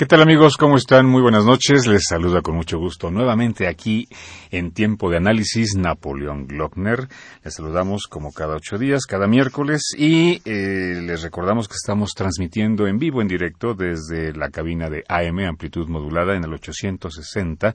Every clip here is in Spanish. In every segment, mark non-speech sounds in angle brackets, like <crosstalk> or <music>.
¿Qué tal amigos? ¿Cómo están? Muy buenas noches. Les saluda con mucho gusto nuevamente aquí en Tiempo de Análisis Napoleón Glockner. Les saludamos como cada ocho días, cada miércoles y eh, les recordamos que estamos transmitiendo en vivo, en directo desde la cabina de AM Amplitud Modulada en el 860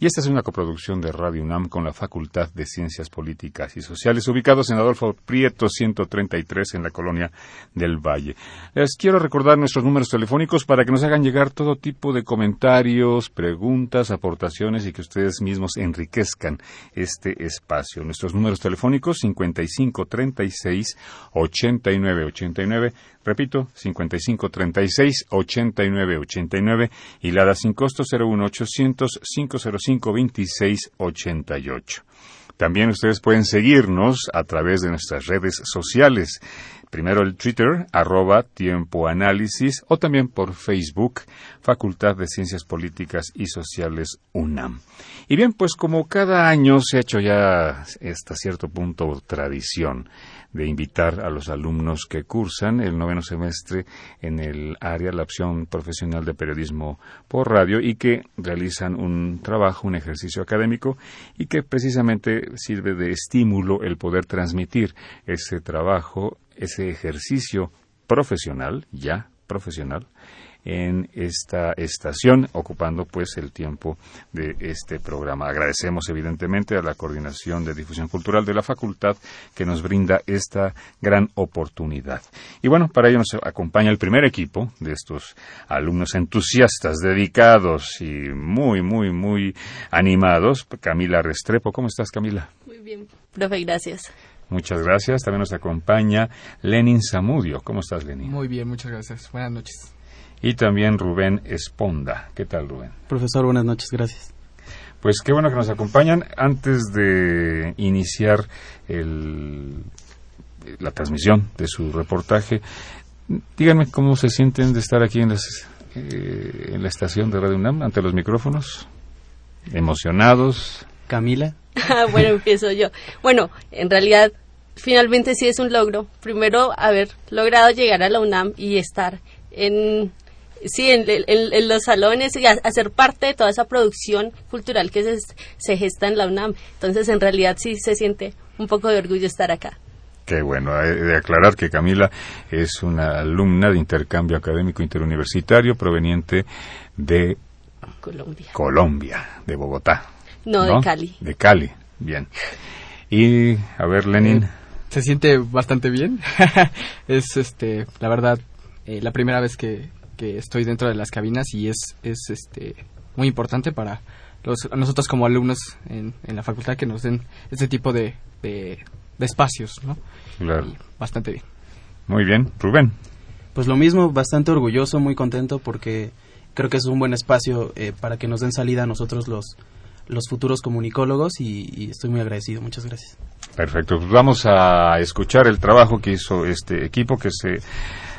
y esta es una coproducción de Radio UNAM con la Facultad de Ciencias Políticas y Sociales ubicados en Adolfo Prieto 133 en la colonia del Valle. Les quiero recordar nuestros números telefónicos para que nos hagan llegar todo tipo de comentarios, preguntas, aportaciones y que ustedes mismos enriquezcan este espacio. Nuestros números telefónicos 5536 8989, repito, 5536 8989 y la da sin costo 01800 505 2688. También ustedes pueden seguirnos a través de nuestras redes sociales. Primero el Twitter, arroba Tiempo o también por Facebook, Facultad de Ciencias Políticas y Sociales UNAM. Y bien, pues como cada año se ha hecho ya hasta cierto punto tradición de invitar a los alumnos que cursan el noveno semestre en el área, la opción profesional de periodismo por radio y que realizan un trabajo, un ejercicio académico y que precisamente sirve de estímulo el poder transmitir ese trabajo ese ejercicio profesional, ya profesional, en esta estación, ocupando pues el tiempo de este programa. Agradecemos evidentemente a la Coordinación de Difusión Cultural de la Facultad que nos brinda esta gran oportunidad. Y bueno, para ello nos acompaña el primer equipo de estos alumnos entusiastas, dedicados y muy, muy, muy animados. Camila Restrepo, ¿cómo estás Camila? Muy bien, profe, gracias. Muchas gracias. También nos acompaña Lenin Zamudio. ¿Cómo estás, Lenin? Muy bien, muchas gracias. Buenas noches. Y también Rubén Esponda. ¿Qué tal, Rubén? Profesor, buenas noches, gracias. Pues qué bueno que nos acompañan. Antes de iniciar la transmisión de su reportaje, díganme cómo se sienten de estar aquí en, eh, en la estación de Radio UNAM ante los micrófonos. ¿Emocionados? Camila. <laughs> bueno, empiezo yo. Bueno, en realidad, finalmente sí es un logro. Primero, haber logrado llegar a la UNAM y estar en, sí, en, los salones y hacer parte de toda esa producción cultural que se, se gesta en la UNAM. Entonces, en realidad sí se siente un poco de orgullo estar acá. Qué bueno, de aclarar que Camila es una alumna de intercambio académico interuniversitario proveniente de Colombia, Colombia de Bogotá. No, de Cali. De Cali, bien. Y, a ver, Lenin. Eh, se siente bastante bien. <laughs> es, este, la verdad, eh, la primera vez que, que, estoy dentro de las cabinas y es, es este, muy importante para los, nosotros como alumnos en, en la facultad que nos den este tipo de, de, espacios, ¿no? Claro. bastante bien. Muy bien. Rubén. Pues lo mismo, bastante orgulloso, muy contento porque creo que es un buen espacio eh, para que nos den salida a nosotros los los futuros comunicólogos y, estoy muy agradecido. Muchas gracias. Perfecto. Pues vamos a escuchar el trabajo que hizo este equipo que se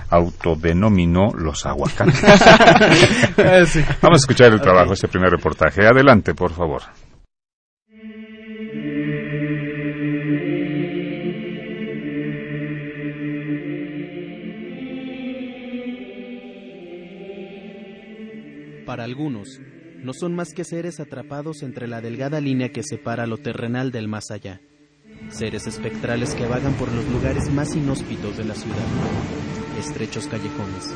autodenominó los aguacates. <laughs> Vamos a escuchar el trabajo, este primer reportaje. Adelante, por favor. Para algunos, no son más que seres atrapados entre la delgada línea que separa lo terrenal del más allá. Seres espectrales que vagan por los lugares más inhóspitos de la ciudad. Estrechos callejones,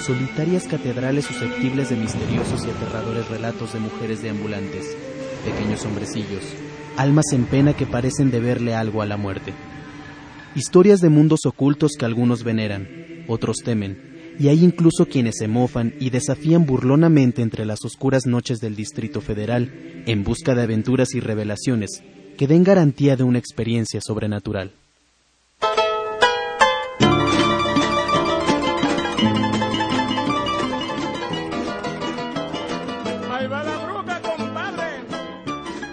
solitarias catedrales susceptibles de misteriosos y aterradores relatos de mujeres deambulantes, pequeños hombrecillos, almas en pena que parecen deberle algo a la muerte. Historias de mundos ocultos que algunos veneran, otros temen, y hay incluso quienes se mofan y desafían burlonamente entre las oscuras noches del Distrito Federal en busca de aventuras y revelaciones, que den garantía de una experiencia sobrenatural.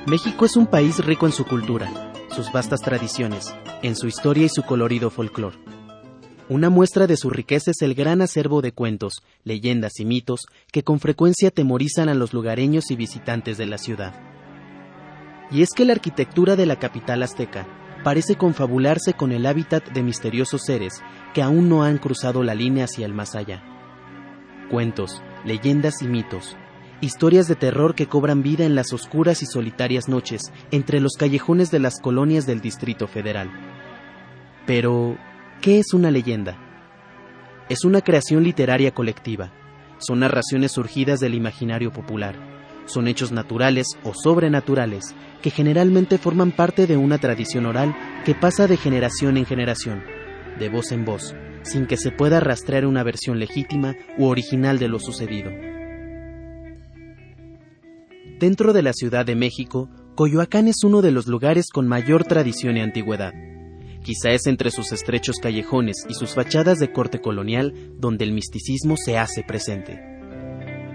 México es un país rico en su cultura, sus vastas tradiciones, en su historia y su colorido folclor. Una muestra de su riqueza es el gran acervo de cuentos, leyendas y mitos que con frecuencia atemorizan a los lugareños y visitantes de la ciudad. Y es que la arquitectura de la capital azteca parece confabularse con el hábitat de misteriosos seres que aún no han cruzado la línea hacia el más allá. Cuentos, leyendas y mitos, historias de terror que cobran vida en las oscuras y solitarias noches entre los callejones de las colonias del Distrito Federal. Pero, ¿qué es una leyenda? Es una creación literaria colectiva. Son narraciones surgidas del imaginario popular. Son hechos naturales o sobrenaturales que generalmente forman parte de una tradición oral que pasa de generación en generación, de voz en voz, sin que se pueda rastrear una versión legítima u original de lo sucedido. Dentro de la Ciudad de México, Coyoacán es uno de los lugares con mayor tradición y antigüedad. Quizá es entre sus estrechos callejones y sus fachadas de corte colonial donde el misticismo se hace presente.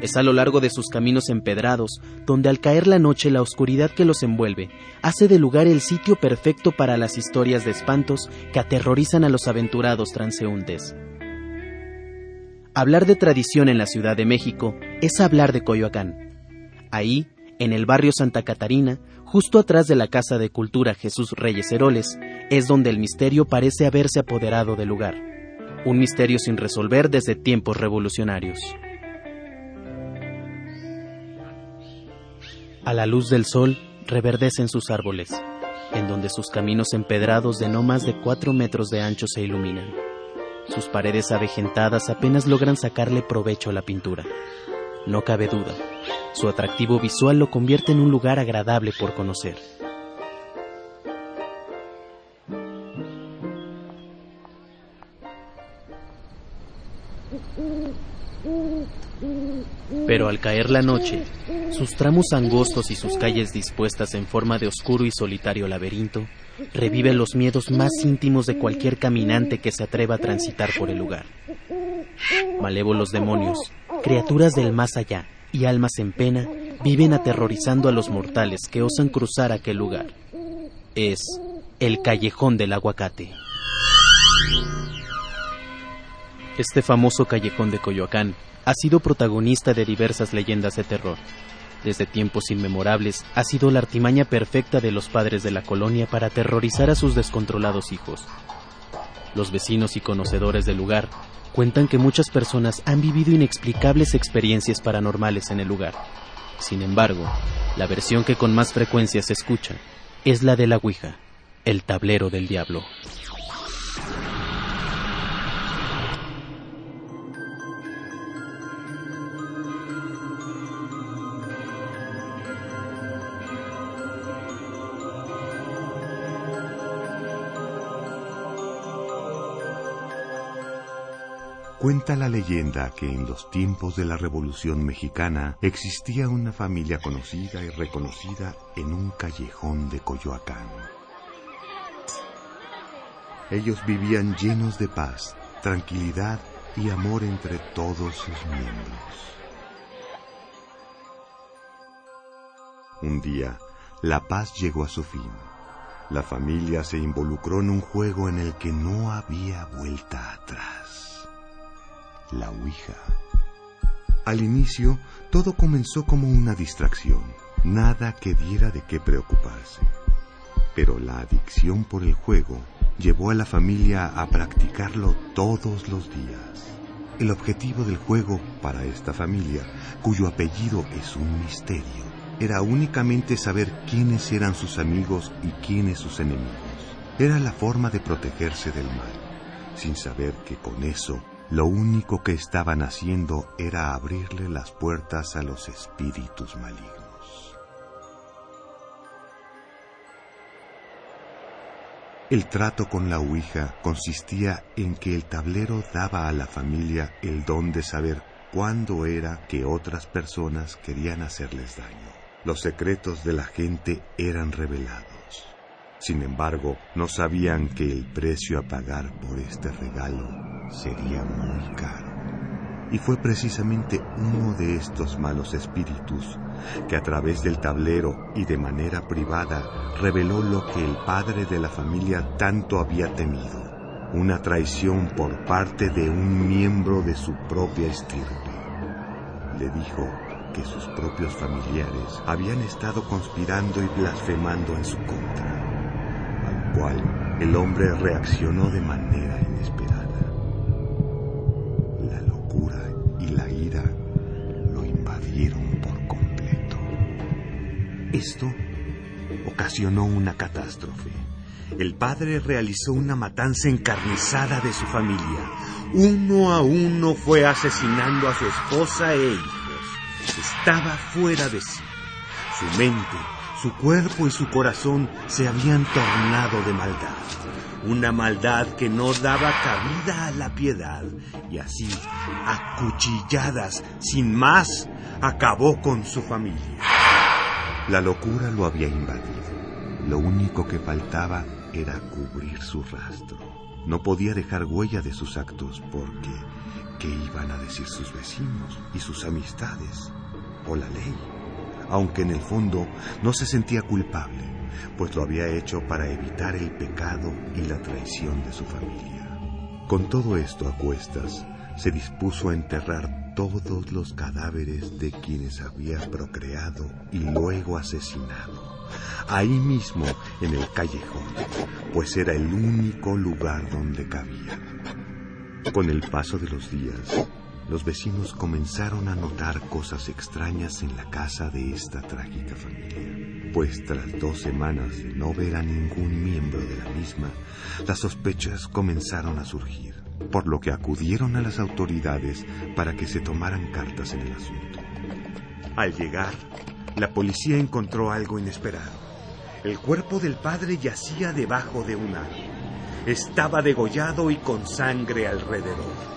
Es a lo largo de sus caminos empedrados donde al caer la noche la oscuridad que los envuelve hace de lugar el sitio perfecto para las historias de espantos que aterrorizan a los aventurados transeúntes. Hablar de tradición en la Ciudad de México es hablar de Coyoacán. Ahí, en el barrio Santa Catarina, justo atrás de la Casa de Cultura Jesús Reyes Heroles, es donde el misterio parece haberse apoderado del lugar. Un misterio sin resolver desde tiempos revolucionarios. A la luz del sol reverdecen sus árboles, en donde sus caminos empedrados de no más de cuatro metros de ancho se iluminan. Sus paredes avejentadas apenas logran sacarle provecho a la pintura. No cabe duda, su atractivo visual lo convierte en un lugar agradable por conocer. Pero al caer la noche, sus tramos angostos y sus calles dispuestas en forma de oscuro y solitario laberinto reviven los miedos más íntimos de cualquier caminante que se atreva a transitar por el lugar. Malévolos demonios, criaturas del más allá, y almas en pena viven aterrorizando a los mortales que osan cruzar aquel lugar. Es el callejón del aguacate. Este famoso callejón de Coyoacán ha sido protagonista de diversas leyendas de terror. Desde tiempos inmemorables ha sido la artimaña perfecta de los padres de la colonia para aterrorizar a sus descontrolados hijos. Los vecinos y conocedores del lugar cuentan que muchas personas han vivido inexplicables experiencias paranormales en el lugar. Sin embargo, la versión que con más frecuencia se escucha es la de la Ouija, el tablero del diablo. Cuenta la leyenda que en los tiempos de la Revolución Mexicana existía una familia conocida y reconocida en un callejón de Coyoacán. Ellos vivían llenos de paz, tranquilidad y amor entre todos sus miembros. Un día, la paz llegó a su fin. La familia se involucró en un juego en el que no había vuelta atrás la Ouija. Al inicio, todo comenzó como una distracción, nada que diera de qué preocuparse. Pero la adicción por el juego llevó a la familia a practicarlo todos los días. El objetivo del juego para esta familia, cuyo apellido es un misterio, era únicamente saber quiénes eran sus amigos y quiénes sus enemigos. Era la forma de protegerse del mal, sin saber que con eso lo único que estaban haciendo era abrirle las puertas a los espíritus malignos. El trato con la Ouija consistía en que el tablero daba a la familia el don de saber cuándo era que otras personas querían hacerles daño. Los secretos de la gente eran revelados. Sin embargo, no sabían que el precio a pagar por este regalo sería muy caro. Y fue precisamente uno de estos malos espíritus que a través del tablero y de manera privada reveló lo que el padre de la familia tanto había temido, una traición por parte de un miembro de su propia estirpe. Le dijo que sus propios familiares habían estado conspirando y blasfemando en su contra, el hombre reaccionó de manera inesperada. La locura y la ira lo invadieron por completo. Esto ocasionó una catástrofe. El padre realizó una matanza encarnizada de su familia. Uno a uno fue asesinando a su esposa e hijos. Estaba fuera de sí. Su mente, su cuerpo y su corazón se habían tornado de maldad. Una maldad que no daba cabida a la piedad. Y así, a cuchilladas, sin más, acabó con su familia. La locura lo había invadido. Lo único que faltaba era cubrir su rastro. No podía dejar huella de sus actos porque ¿qué iban a decir sus vecinos y sus amistades? O la ley. Aunque en el fondo no se sentía culpable, pues lo había hecho para evitar el pecado y la traición de su familia. Con todo esto a cuestas, se dispuso a enterrar todos los cadáveres de quienes había procreado y luego asesinado ahí mismo en el callejón, pues era el único lugar donde cabía. Con el paso de los días, los vecinos comenzaron a notar cosas extrañas en la casa de esta trágica familia, pues tras dos semanas de no ver a ningún miembro de la misma, las sospechas comenzaron a surgir, por lo que acudieron a las autoridades para que se tomaran cartas en el asunto. Al llegar, la policía encontró algo inesperado. El cuerpo del padre yacía debajo de un árbol. Estaba degollado y con sangre alrededor.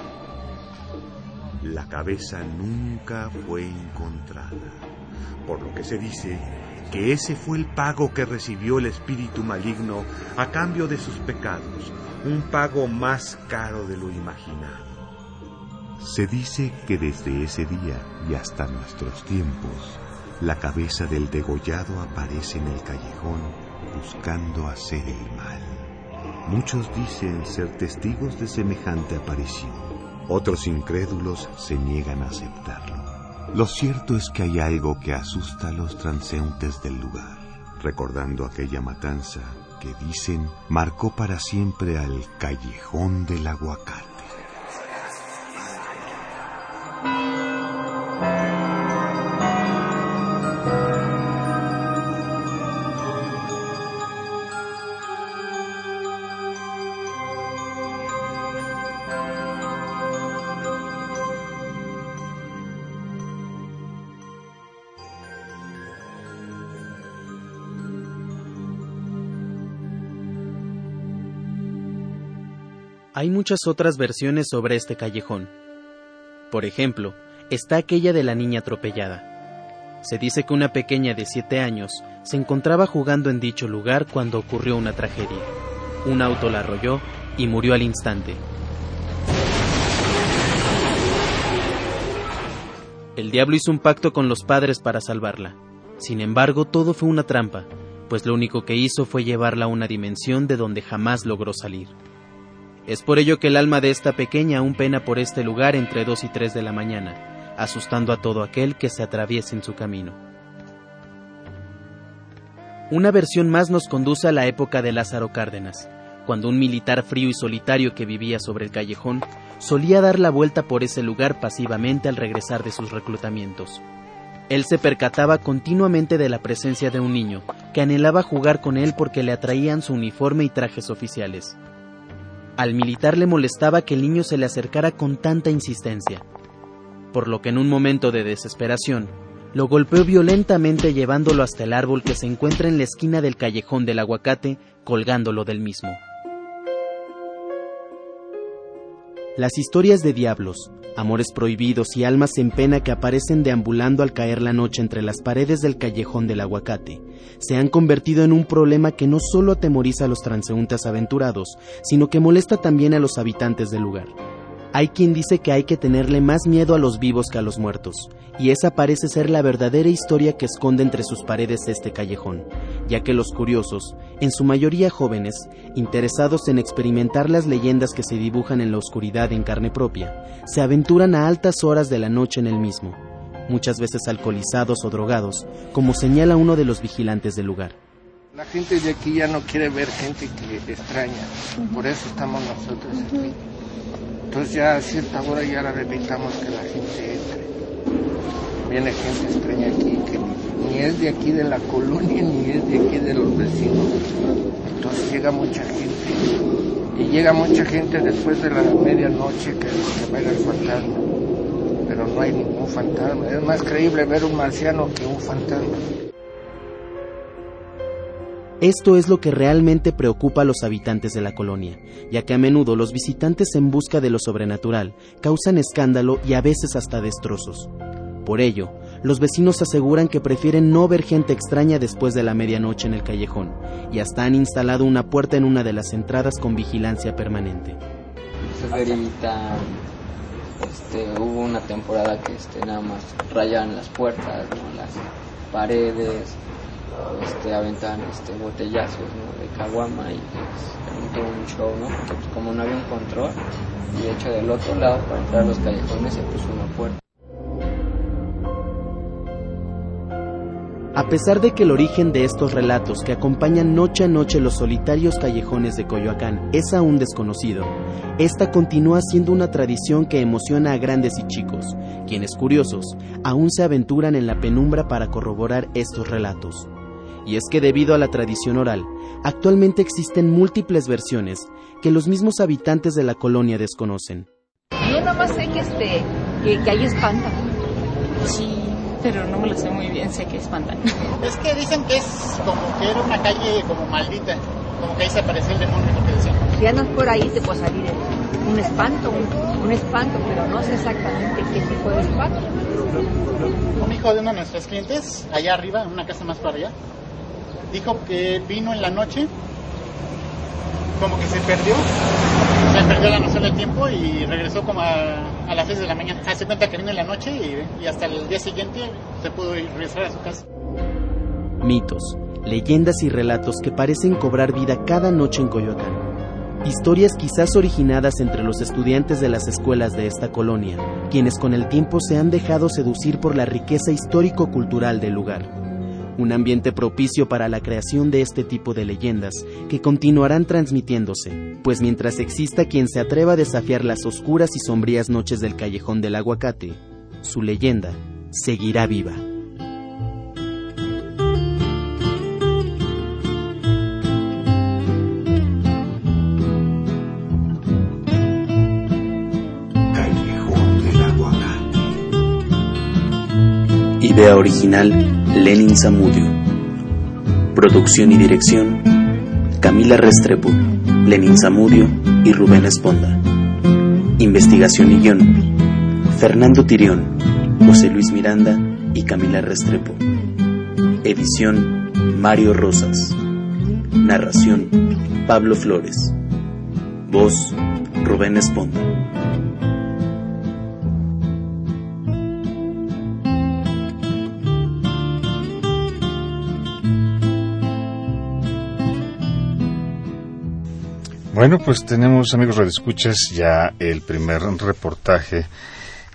La cabeza nunca fue encontrada, por lo que se dice que ese fue el pago que recibió el espíritu maligno a cambio de sus pecados, un pago más caro de lo imaginado. Se dice que desde ese día y hasta nuestros tiempos, la cabeza del degollado aparece en el callejón buscando hacer el mal. Muchos dicen ser testigos de semejante aparición. Otros incrédulos se niegan a aceptarlo. Lo cierto es que hay algo que asusta a los transeúntes del lugar, recordando aquella matanza que dicen marcó para siempre al callejón del aguacate. Hay muchas otras versiones sobre este callejón. Por ejemplo, está aquella de la niña atropellada. Se dice que una pequeña de 7 años se encontraba jugando en dicho lugar cuando ocurrió una tragedia. Un auto la arrolló y murió al instante. El diablo hizo un pacto con los padres para salvarla. Sin embargo, todo fue una trampa, pues lo único que hizo fue llevarla a una dimensión de donde jamás logró salir. Es por ello que el alma de esta pequeña aún pena por este lugar entre dos y tres de la mañana, asustando a todo aquel que se atraviese en su camino. Una versión más nos conduce a la época de Lázaro Cárdenas, cuando un militar frío y solitario que vivía sobre el callejón solía dar la vuelta por ese lugar pasivamente al regresar de sus reclutamientos. Él se percataba continuamente de la presencia de un niño, que anhelaba jugar con él porque le atraían su uniforme y trajes oficiales. Al militar le molestaba que el niño se le acercara con tanta insistencia, por lo que en un momento de desesperación, lo golpeó violentamente llevándolo hasta el árbol que se encuentra en la esquina del callejón del aguacate, colgándolo del mismo. Las historias de diablos, amores prohibidos y almas en pena que aparecen deambulando al caer la noche entre las paredes del callejón del aguacate se han convertido en un problema que no solo atemoriza a los transeúntes aventurados, sino que molesta también a los habitantes del lugar. Hay quien dice que hay que tenerle más miedo a los vivos que a los muertos, y esa parece ser la verdadera historia que esconde entre sus paredes este callejón, ya que los curiosos, en su mayoría jóvenes, interesados en experimentar las leyendas que se dibujan en la oscuridad en carne propia, se aventuran a altas horas de la noche en el mismo, muchas veces alcoholizados o drogados, como señala uno de los vigilantes del lugar. La gente de aquí ya no quiere ver gente que extraña, por eso estamos nosotros aquí. Entonces ya a cierta hora ya la evitamos que la gente entre. Viene gente extraña aquí que ni, es de aquí de la colonia ni es de aquí de los vecinos. Entonces llega mucha gente. Y llega mucha gente después de la medianoche que, que va el fantasma. Pero no hay ningún fantasma. Es más creíble ver un marciano que un fantasma. Esto es lo que realmente preocupa a los habitantes de la colonia, ya que a menudo los visitantes en busca de lo sobrenatural causan escándalo y a veces hasta destrozos. Por ello, los vecinos aseguran que prefieren no ver gente extraña después de la medianoche en el callejón, y hasta han instalado una puerta en una de las entradas con vigilancia permanente. Severita, este, hubo una temporada que este, nada más rayaban las puertas, las paredes, este, aventaban este, botellazos de caguama y pues, todo un show, pues, como no había un control, y de hecho del otro lado para entrar a los callejones se puso una puerta. A pesar de que el origen de estos relatos que acompañan noche a noche los solitarios callejones de Coyoacán es aún desconocido, esta continúa siendo una tradición que emociona a grandes y chicos, quienes curiosos aún se aventuran en la penumbra para corroborar estos relatos. Y es que debido a la tradición oral, actualmente existen múltiples versiones que los mismos habitantes de la colonia desconocen. Yo nada más sé que, este, que, que ahí espantan. Sí, pero no me lo sé muy bien, sé que espantan. <laughs> Es que dicen que es como que era una calle como maldita, como que ahí se apareció el demonio, lo que decían. Si andas por ahí te puede salir un espanto, un, un espanto, pero no sé exactamente qué tipo de espanto. Un hijo de uno de nuestros clientes, allá arriba, en una casa más para allá, dijo que vino en la noche, como que se perdió, se perdió la noción del tiempo y regresó como a, las 6 de la mañana. Hace cuenta que vino en la noche y, y hasta el día siguiente se pudo ir, regresar a su casa. Mitos, leyendas y relatos que parecen cobrar vida cada noche en Coyoacán. Historias quizás originadas entre los estudiantes de las escuelas de esta colonia, quienes con el tiempo se han dejado seducir por la riqueza histórico-cultural del lugar un ambiente propicio para la creación de este tipo de leyendas que continuarán transmitiéndose, pues mientras exista quien se atreva a desafiar las oscuras y sombrías noches del callejón del aguacate, su leyenda seguirá viva. Callejón del aguacate. Idea original Lenin Zamudio. Producción y dirección Camila Restrepo, Lenin Zamudio y Rubén Esponda. Investigación y guion Fernando Tirión, José Luis Miranda y Camila Restrepo. Edición Mario Rosas. Narración Pablo Flores. Voz Rubén Esponda. Bueno, pues tenemos, amigos radioescuchas, ya el primer reportaje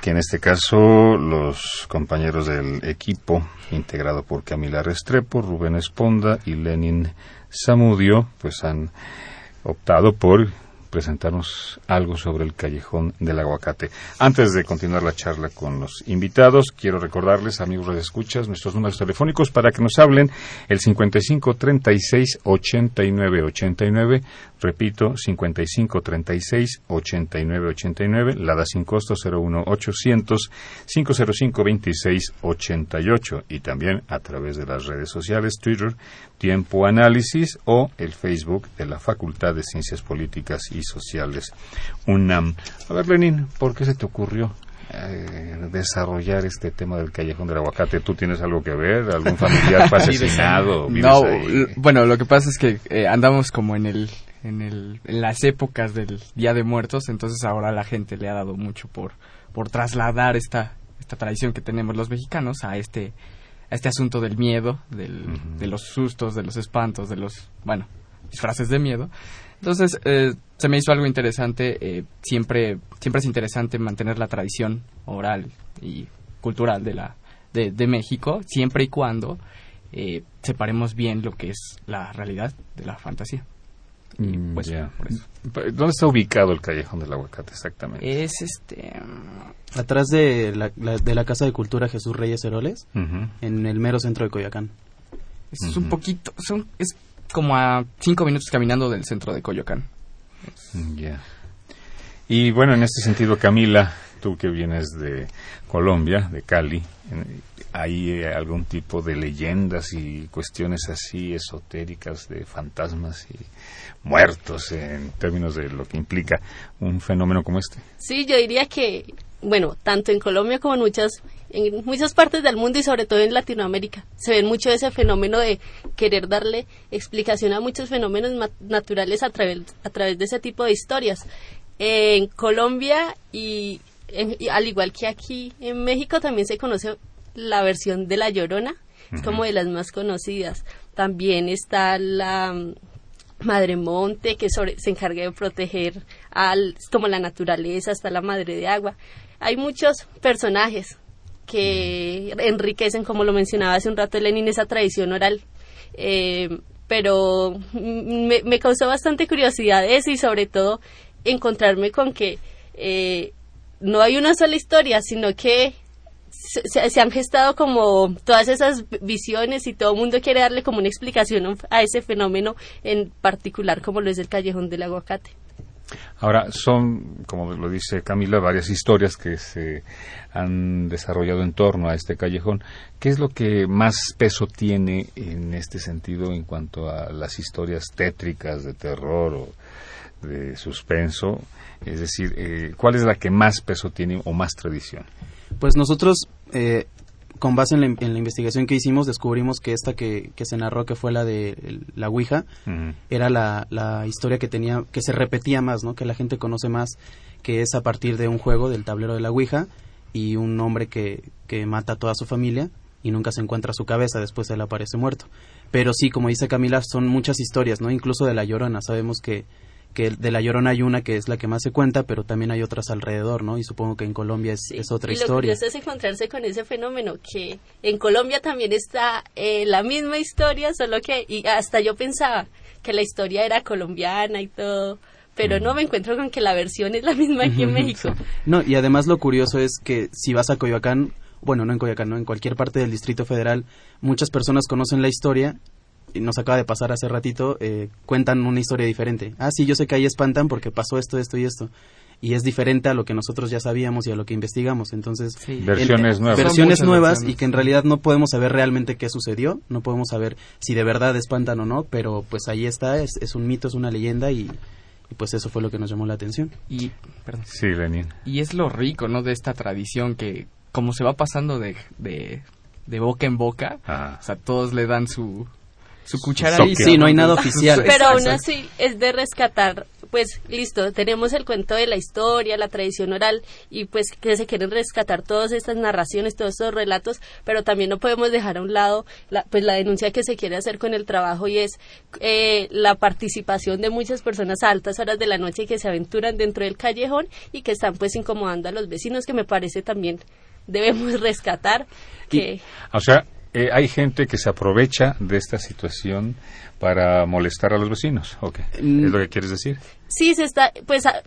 que en este caso los compañeros del equipo, integrado por Camila Restrepo, Rubén Esponda y Lenin Zamudio, pues han optado por presentarnos algo sobre el callejón del aguacate. Antes de continuar la charla con los invitados, quiero recordarles, amigos de escuchas, nuestros números telefónicos para que nos hablen el 55 36 89 89, repito, 55 36 89 89, la da sin costo 01 800 505 26 88 y también a través de las redes sociales Twitter, Tiempo Análisis o el Facebook de la Facultad de Ciencias Políticas y Sociales UNAM. A ver, Lenin, ¿por qué se te ocurrió eh, desarrollar este tema del callejón del aguacate? ¿Tú tienes algo que ver? ¿Algún familiar <laughs> fue asesinado? ¿Vives No, ahí? bueno, lo que pasa es que eh, andamos como en el en el en las épocas del Día de Muertos, entonces ahora la gente le ha dado mucho por por trasladar esta esta tradición que tenemos los mexicanos a este a este asunto del miedo, del, de los sustos, de los espantos, de los bueno disfraces de miedo. Entonces eh, se me hizo algo interesante. eh, siempre siempre es interesante mantener la tradición oral y cultural de la de, de México, siempre y cuando eh, separemos bien lo que es la realidad de la fantasía. Y Mm, pues, ya. por eso. ¿Dónde está ubicado el callejón del aguacate exactamente? Es este. Atrás de la, la- de la Casa de Cultura Jesús Reyes Heroles, en el mero centro de Coyoacán. Es un poquito. Son, es como a cinco minutos caminando del centro de Coyoacán. Mm, Ya. Y bueno, en este sentido, Camila, tú que vienes de Colombia, de Cali, ¿hay eh, algún tipo de leyendas y cuestiones así esotéricas de fantasmas y muertos en términos de lo que implica un fenómeno como este? Sí, yo diría que, bueno, tanto en Colombia como en muchas, en muchas partes del mundo y sobre todo en Latinoamérica, se ve mucho ese fenómeno de querer darle explicación a muchos fenómenos naturales a través, a través de ese tipo de historias. En Colombia y, en- y al igual que aquí en México también se conoce la versión de La Llorona, es como de las más conocidas. También está la mm, Madre Monte, que sobre- se encarga de proteger al, como la naturaleza, está la Madre de Agua. Hay muchos personajes que enriquecen, como lo mencionaba hace un rato Lenin, esa tradición oral. Eh, pero mm, me, me causó bastante curiosidad eso y sobre todo encontrarme con que eh, no hay una sola historia, sino que se, se- han gestado como todas esas visiones y todo el mundo quiere darle como una explicación a ese fenómeno en particular como lo es el callejón del aguacate. Ahora, son, como lo dice Camila, varias historias que se han desarrollado en torno a este callejón. ¿Qué es lo que más peso tiene en este sentido en cuanto a las historias tétricas de terror o de suspenso? Es decir, eh, ¿cuál es la que más peso tiene o más tradición? Pues nosotros, eh, con base en la, en la investigación que hicimos, descubrimos que esta que, que se narró, que fue la de el- la Ouija, era la, la historia que tenía, que se repetía más, ¿no? Que la gente conoce más, que es a partir de un juego del tablero de la Ouija y un hombre que, que mata a toda su familia y nunca se encuentra su cabeza, después él aparece muerto. Pero sí, como dice Camila, son muchas historias, ¿no? Incluso de La Llorona, sabemos que, que de La Llorona hay una que es la que más se cuenta, pero también hay otras alrededor, ¿no? Y supongo que en Colombia es, es otra y lo historia. curioso es encontrarse con ese fenómeno que en Colombia también está eh, la misma historia, solo que y hasta yo pensaba que la historia era colombiana y todo, pero no me encuentro con que la versión es la misma aquí en <laughs> México. No, y además lo curioso es que si vas a Coyoacán, bueno, no en Coyoacán, no, en cualquier parte del Distrito Federal, muchas personas conocen la historia, nos acaba de pasar hace ratito, eh, cuentan una historia diferente. Ah, sí, yo sé que ahí espantan porque pasó esto, esto y esto. Y es diferente a lo que nosotros ya sabíamos y a lo que investigamos. Entonces, en- Versiones nuevas. Versiones nuevas versiones. y que en realidad no podemos saber realmente qué sucedió, no podemos saber si de verdad espantan o no, pero pues ahí está, es, es un mito, es una leyenda y, y pues eso fue lo que nos llamó la atención. Y, perdón. Sí, Lenin. Y es lo rico, ¿no? De esta tradición que, como se va pasando de, de, de boca en boca, o sea, todos le dan su, su cuchara. Sí, no hay nada oficial. Pero aún así es de rescatar, pues listo, tenemos el cuento de la historia, la tradición oral y pues que se quieren rescatar todas estas narraciones, todos estos relatos, pero también no podemos dejar a un lado la, pues la denuncia que se quiere hacer con el trabajo y es eh, la participación de muchas personas a altas horas de la noche que se aventuran dentro del callejón y que están pues incomodando a los vecinos, que me parece también debemos <laughs> rescatar que O sea, eh, hay gente que se aprovecha de esta situación para molestar a los vecinos. ¿o qué? Mm. ¿Es lo que quieres decir? sí se está pues a-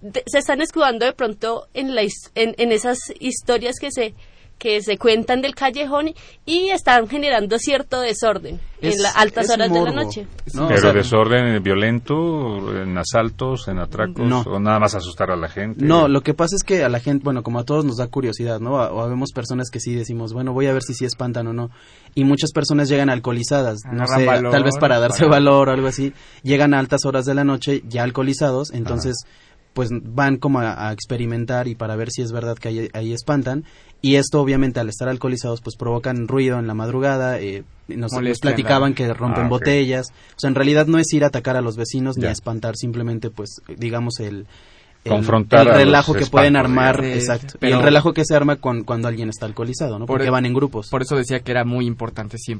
de- se están escudando de pronto en la en esas historias que se que se cuentan del callejón y están generando cierto desorden Es- en las altas es horas de la noche. No, o Pero sea, desorden violento, en asaltos, en atracos, No. o nada más asustar a la gente. No, lo que pasa es que a la gente, bueno, como a todos nos da curiosidad, ¿no? O habemos personas que sí decimos, bueno, voy a ver si sí espantan o no. Y muchas personas llegan alcoholizadas, no sé, valor tal vez para darse para- valor o algo así. Llegan a altas horas de la noche ya alcoholizados, entonces pues van como a, a experimentar y para ver si es verdad que ahí, ahí espantan. Y esto obviamente al estar alcoholizados pues provocan ruido en la madrugada, eh, nos, nos platicaban que rompen Ah, botellas. O sea, en realidad no es ir a atacar a los vecinos ni a espantar, simplemente pues digamos el... el- Confrontar el relajo que pueden armar, exacto. y el relajo que se arma con, cuando alguien está alcoholizado, ¿no? Por- Porque van en grupos. Por eso decía que era muy importante siempre